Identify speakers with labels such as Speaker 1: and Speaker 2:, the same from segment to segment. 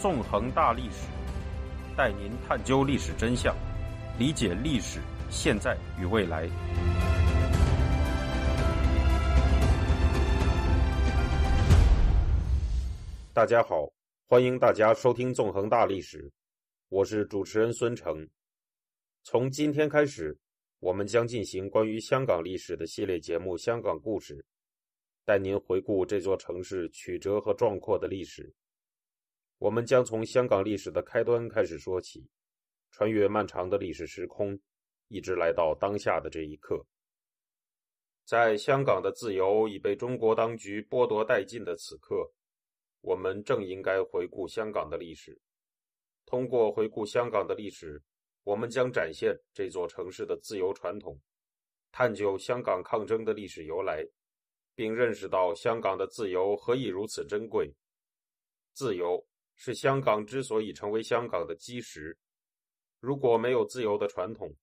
Speaker 1: 纵横大历史，带您探究历史真相，理解历史现在与未来。大家好，欢迎大家收听《纵横大历史》，我是主持人孙成。从今天开始，我们将进行关于香港历史的系列节目《香港故事》，带您回顾这座城市曲折和壮阔的历史。我们将从香港历史的开端开始说起，穿越漫长的历史时空，一直来到当下的这一刻。在香港的自由已被中国当局剥夺殆尽的此刻。我们正应该回顾香港的历史。通过回顾香港的历史，我们将展现这座城市的自由传统，探究香港抗争的历史由来，并认识到香港的自由何以如此珍贵。自由是香港之所以成为香港的基石。如果没有自由的传统，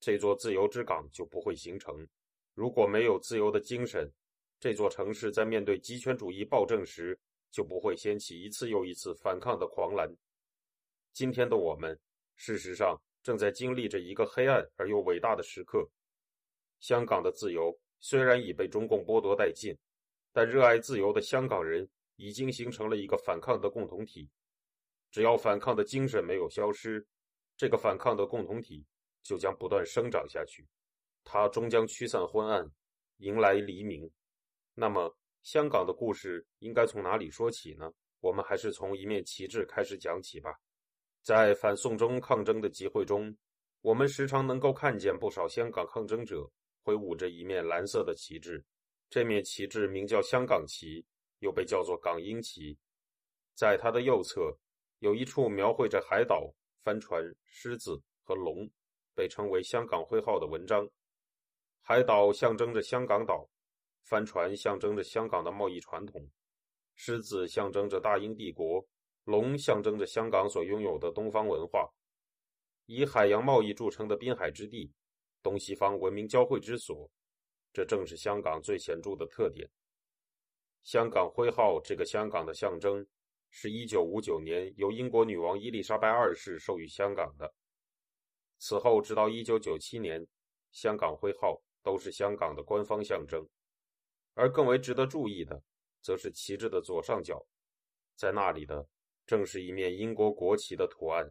Speaker 1: 这座自由之港就不会形成。如果没有自由的精神，这座城市在面对极权主义暴政时，就不会掀起一次又一次反抗的狂澜。今天的我们，事实上正在经历着一个黑暗而又伟大的时刻。香港的自由虽然已被中共剥夺殆尽，但热爱自由的香港人已经形成了一个反抗的共同体。只要反抗的精神没有消失，这个反抗的共同体就将不断生长下去，它终将驱散昏暗，迎来黎明。那么。香港的故事应该从哪里说起呢？我们还是从一面旗帜开始讲起吧。在反送中抗争的集会中，我们时常能够看见不少香港抗争者挥舞着一面蓝色的旗帜。这面旗帜名叫香港旗，又被叫做港英旗。在它的右侧，有一处描绘着海岛、帆船、狮子和龙，被称为“香港徽号”的文章。海岛象征着香港岛。帆船象征着香港的贸易传统，狮子象征着大英帝国，龙象征着香港所拥有的东方文化。以海洋贸易著称的滨海之地，东西方文明交汇之所，这正是香港最显著的特点。香港徽号这个香港的象征，是一九五九年由英国女王伊丽莎白二世授予香港的。此后，直到一九九七年，香港徽号都是香港的官方象征。而更为值得注意的，则是旗帜的左上角，在那里的正是一面英国国旗的图案。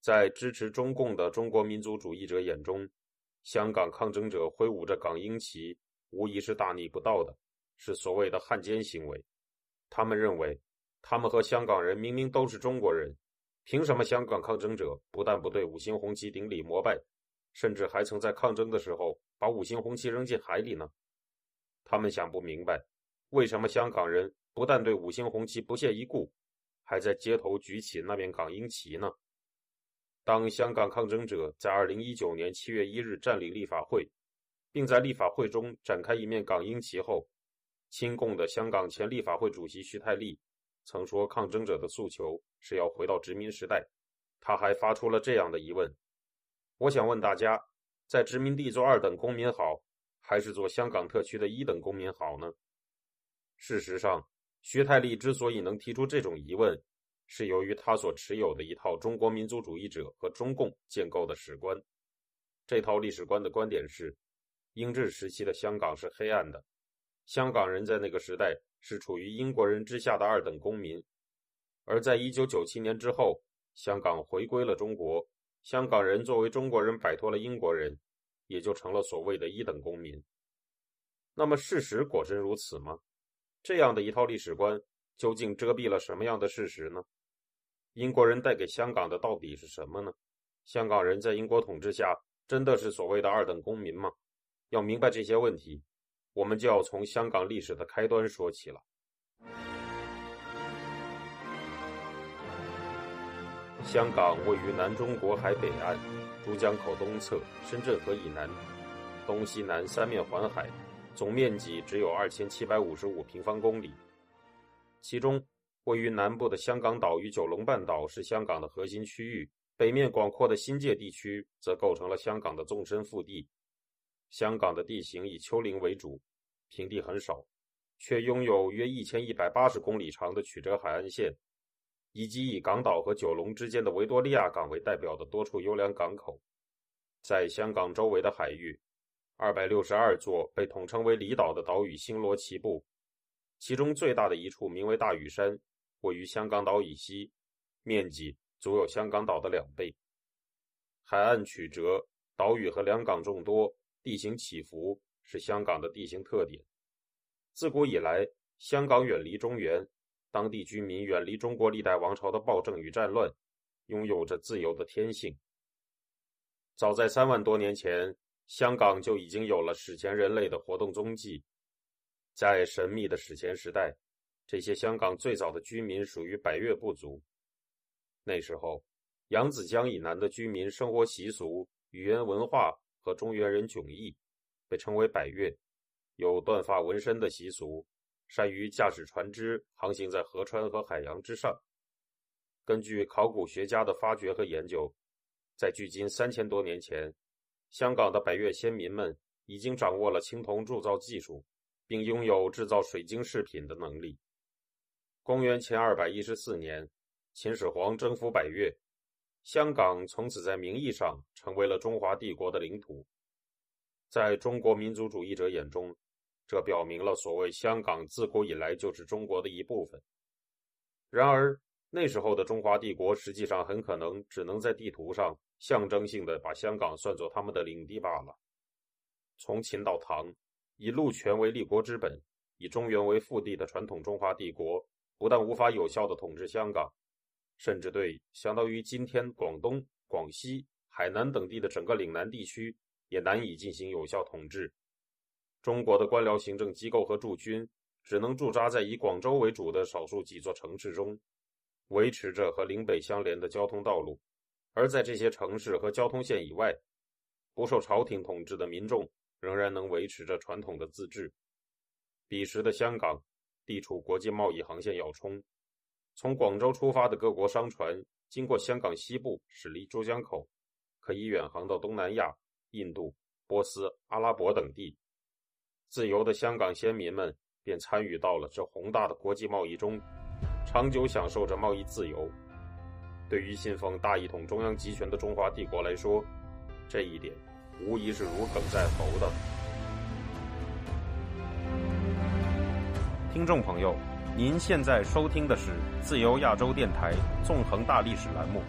Speaker 1: 在支持中共的中国民族主义者眼中，香港抗争者挥舞着港英旗，无疑是大逆不道的，是所谓的汉奸行为。他们认为，他们和香港人明明都是中国人，凭什么香港抗争者不但不对五星红旗顶礼膜拜，甚至还曾在抗争的时候把五星红旗扔进海里呢？他们想不明白，为什么香港人不但对五星红旗不屑一顾，还在街头举起那面港英旗呢？当香港抗争者在2019年7月1日占领立法会，并在立法会中展开一面港英旗后，亲共的香港前立法会主席徐太利曾说，抗争者的诉求是要回到殖民时代。他还发出了这样的疑问：我想问大家，在殖民地做二等公民好？还是做香港特区的一等公民好呢？事实上，徐太利之所以能提出这种疑问，是由于他所持有的一套中国民族主义者和中共建构的史观。这套历史观的观点是：英治时期的香港是黑暗的，香港人在那个时代是处于英国人之下的二等公民。而在一九九七年之后，香港回归了中国，香港人作为中国人摆脱了英国人。也就成了所谓的一等公民。那么，事实果真如此吗？这样的一套历史观究竟遮蔽了什么样的事实呢？英国人带给香港的到底是什么呢？香港人在英国统治下真的是所谓的二等公民吗？要明白这些问题，我们就要从香港历史的开端说起了。香港位于南中国海北岸。珠江口东侧，深圳河以南，东西南三面环海，总面积只有二千七百五十五平方公里。其中，位于南部的香港岛与九龙半岛是香港的核心区域，北面广阔的新界地区则构成了香港的纵深腹地。香港的地形以丘陵为主，平地很少，却拥有约一千一百八十公里长的曲折海岸线。以及以港岛和九龙之间的维多利亚港为代表的多处优良港口。在香港周围的海域，二百六十二座被统称为离岛的岛屿星罗棋布，其中最大的一处名为大屿山，位于香港岛以西，面积足有香港岛的两倍。海岸曲折，岛屿和两港众多，地形起伏是香港的地形特点。自古以来，香港远离中原，当地居民远离中国历代王朝的暴政与战乱，拥有着自由的天性。早在三万多年前，香港就已经有了史前人类的活动踪迹。在神秘的史前时代，这些香港最早的居民属于百越部族。那时候，扬子江以南的居民生活习俗、语言文化和中原人迥异，被称为百越，有断发纹身的习俗，善于驾驶船只航行在河川和海洋之上。根据考古学家的发掘和研究。在距今三千多年前，香港的百越先民们已经掌握了青铜铸造技术，并拥有制造水晶饰品的能力。公元前二百一十四年，秦始皇征服百越，香港从此在名义上成为了中华帝国的领土。在中国民族主义者眼中，这表明了所谓香港自古以来就是中国的一部分。然而，那时候的中华帝国实际上很可能只能在地图上象征性的把香港算作他们的领地罢了。从秦到唐，以陆权为立国之本，以中原为腹地的传统中华帝国，不但无法有效的统治香港，甚至对相当于今天广东、广西、海南等地的整个岭南地区也难以进行有效统治。中国的官僚行政机构和驻军只能驻扎在以广州为主的少数几座城市中。维持着和岭北相连的交通道路，而在这些城市和交通线以外，不受朝廷统治的民众仍然能维持着传统的自治。彼时的香港地处国际贸易航线要冲，从广州出发的各国商船经过香港西部驶离珠江口，可以远航到东南亚、印度、波斯、阿拉伯等地。自由的香港先民们便参与到了这宏大的国际贸易中。长久享受着贸易自由，对于信奉大一统中央集权的中华帝国来说，这一点无疑是如鲠在喉的。听众朋友，您现在收听的是自由亚洲电台纵横大历史栏目，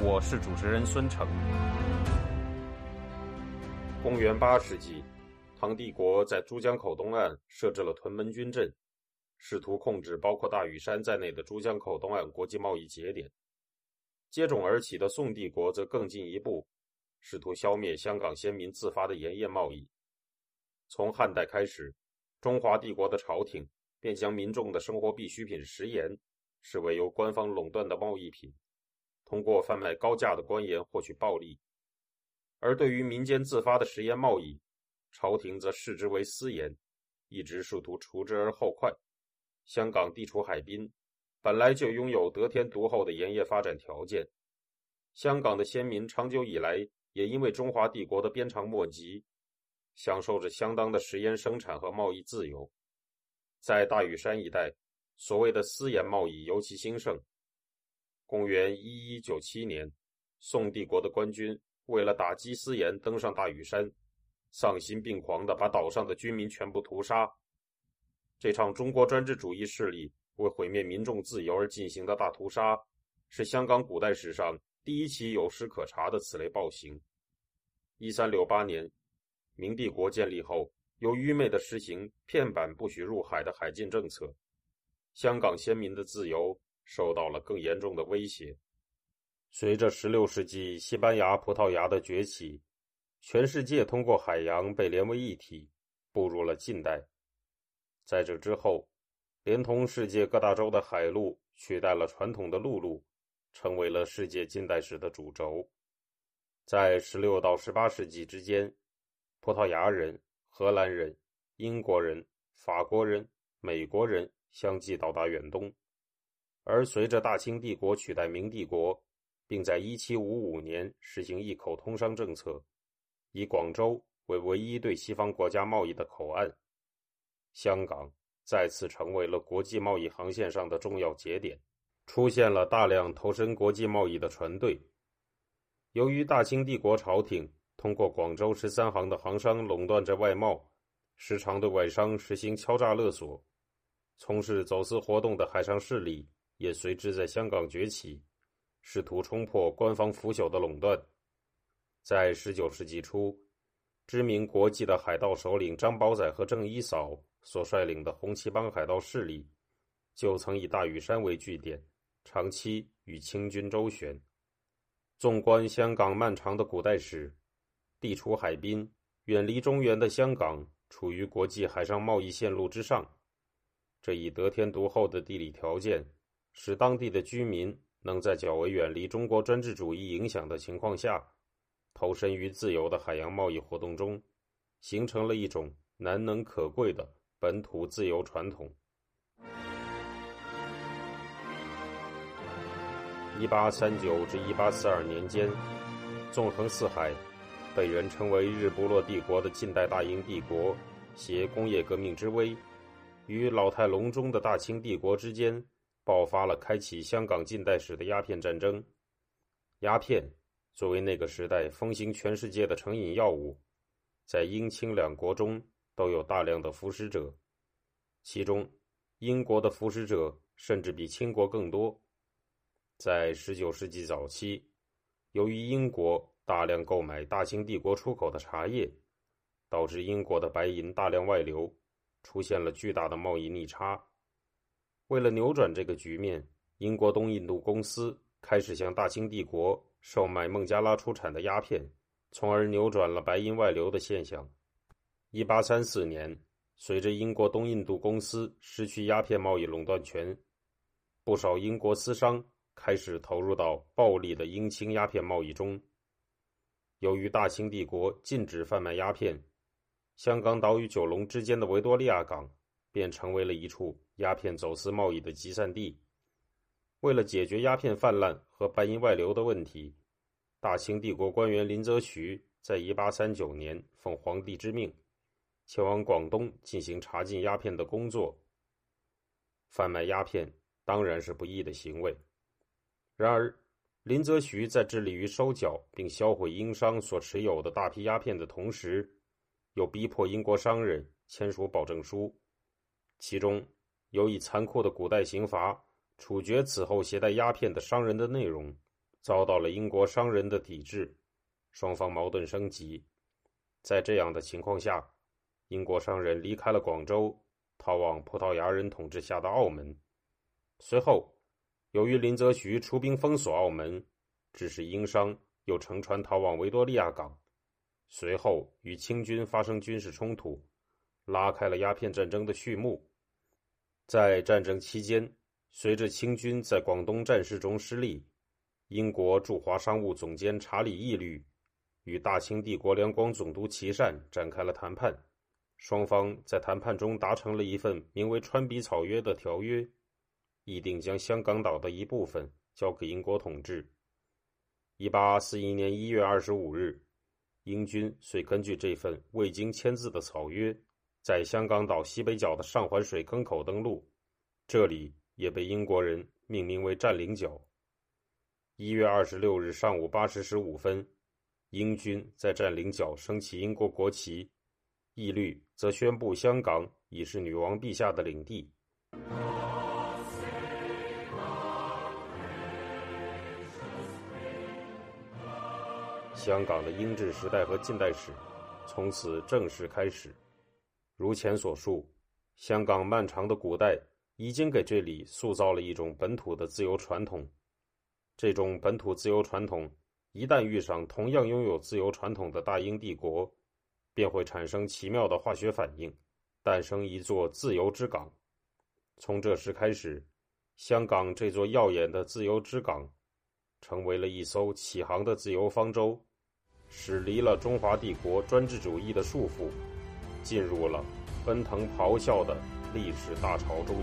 Speaker 1: 我是主持人孙成。公元八世纪，唐帝国在珠江口东岸设置了屯门军镇。试图控制包括大屿山在内的珠江口东岸国际贸易节点。接踵而起的宋帝国则更进一步，试图消灭香港先民自发的盐业贸易。从汉代开始，中华帝国的朝廷便将民众的生活必需品食盐视为由官方垄断的贸易品，通过贩卖高价的官盐获取暴利。而对于民间自发的食盐贸易，朝廷则视之为私盐，一直试图除之而后快。香港地处海滨，本来就拥有得天独厚的盐业发展条件。香港的先民长久以来也因为中华帝国的鞭长莫及，享受着相当的食盐生产和贸易自由。在大屿山一带，所谓的私盐贸易尤其兴盛。公元一一九七年，宋帝国的官军为了打击私盐，登上大屿山，丧心病狂地把岛上的居民全部屠杀。这场中国专制主义势力为毁灭民众自由而进行的大屠杀，是香港古代史上第一起有史可查的此类暴行。一三六八年，明帝国建立后，又愚昧地实行片板不许入海的海禁政策，香港先民的自由受到了更严重的威胁。随着16世纪西班牙、葡萄牙的崛起，全世界通过海洋被连为一体，步入了近代。在这之后，连同世界各大洲的海路取代了传统的陆路，成为了世界近代史的主轴。在16到18世纪之间，葡萄牙人、荷兰人、英国人、法国人、美国人相继到达远东。而随着大清帝国取代明帝国，并在1755年实行一口通商政策，以广州为唯一对西方国家贸易的口岸。香港再次成为了国际贸易航线上的重要节点。出现了大量投身国际贸易的船队。由于大清帝国朝廷通过广州十三行的行商垄断着外贸，时常对外商实行敲诈勒索，从事走私活动的海上势力也随之在香港崛起，试图冲破官方腐朽的垄断。在十九世纪初，知名国际的海盗首领张宝仔和郑一嫂所率领的红旗帮海盗势力，就曾以大屿山为据点，长期与清军周旋。纵观香港漫长的古代史，地处海滨、远离中原的香港，处于国际海上贸易线路之上。这一得天独厚的地理条件，使当地的居民能在较为远离中国专制主义影响的情况下。投身于自由的海洋贸易活动中，形成了一种难能可贵的本土自由传统。一八三九至一八四二年间，纵横四海，被人称为“日不落帝国”的近代大英帝国，携工业革命之威，与老态龙钟的大清帝国之间，爆发了开启香港近代史的鸦片战争。鸦片。作为那个时代风行全世界的成瘾药物，在英清两国中都有大量的服食者，其中英国的服食者甚至比清国更多。在十九世纪早期，由于英国大量购买大清帝国出口的茶叶，导致英国的白银大量外流，出现了巨大的贸易逆差。为了扭转这个局面，英国东印度公司开始向大清帝国。售卖孟加拉出产的鸦片，从而扭转了白银外流的现象。一八三四年，随着英国东印度公司失去鸦片贸易垄断权，不少英国私商开始投入到暴利的英清鸦片贸易中。由于大清帝国禁止贩卖鸦片，香港岛与九龙之间的维多利亚港便成为了一处鸦片走私贸易的集散地。为了解决鸦片泛滥和白银外流的问题，大清帝国官员林则徐在1839年奉皇帝之命，前往广东进行查禁鸦片的工作。贩卖鸦片当然是不义的行为，然而林则徐在致力于收缴并销毁英商所持有的大批鸦片的同时，又逼迫英国商人签署保证书，其中有以残酷的古代刑罚。处决此后携带鸦片的商人的内容，遭到了英国商人的抵制，双方矛盾升级。在这样的情况下，英国商人离开了广州，逃往葡萄牙人统治下的澳门。随后，由于林则徐出兵封锁澳门，致使英商又乘船逃往维多利亚港，随后与清军发生军事冲突，拉开了鸦片战争的序幕。在战争期间。随着清军在广东战事中失利，英国驻华商务总监查理·义律与大清帝国两广总督琦善展开了谈判。双方在谈判中达成了一份名为《川比草约》的条约，议定将香港岛的一部分交给英国统治。一八四一年一月二十五日，英军遂根据这份未经签字的草约，在香港岛西北角的上环水坑口登陆。这里。也被英国人命名为占领角。一月二十六日上午八时十五分，英军在占领角升起英国国旗，义律则宣布香港已是女王陛下的领地。香港的英治时代和近代史从此正式开始。如前所述，香港漫长的古代。已经给这里塑造了一种本土的自由传统。这种本土自由传统一旦遇上同样拥有自由传统的大英帝国，便会产生奇妙的化学反应，诞生一座自由之港。从这时开始，香港这座耀眼的自由之港，成为了一艘启航的自由方舟，驶离了中华帝国专制主义的束缚，进入了奔腾咆哮的历史大潮中。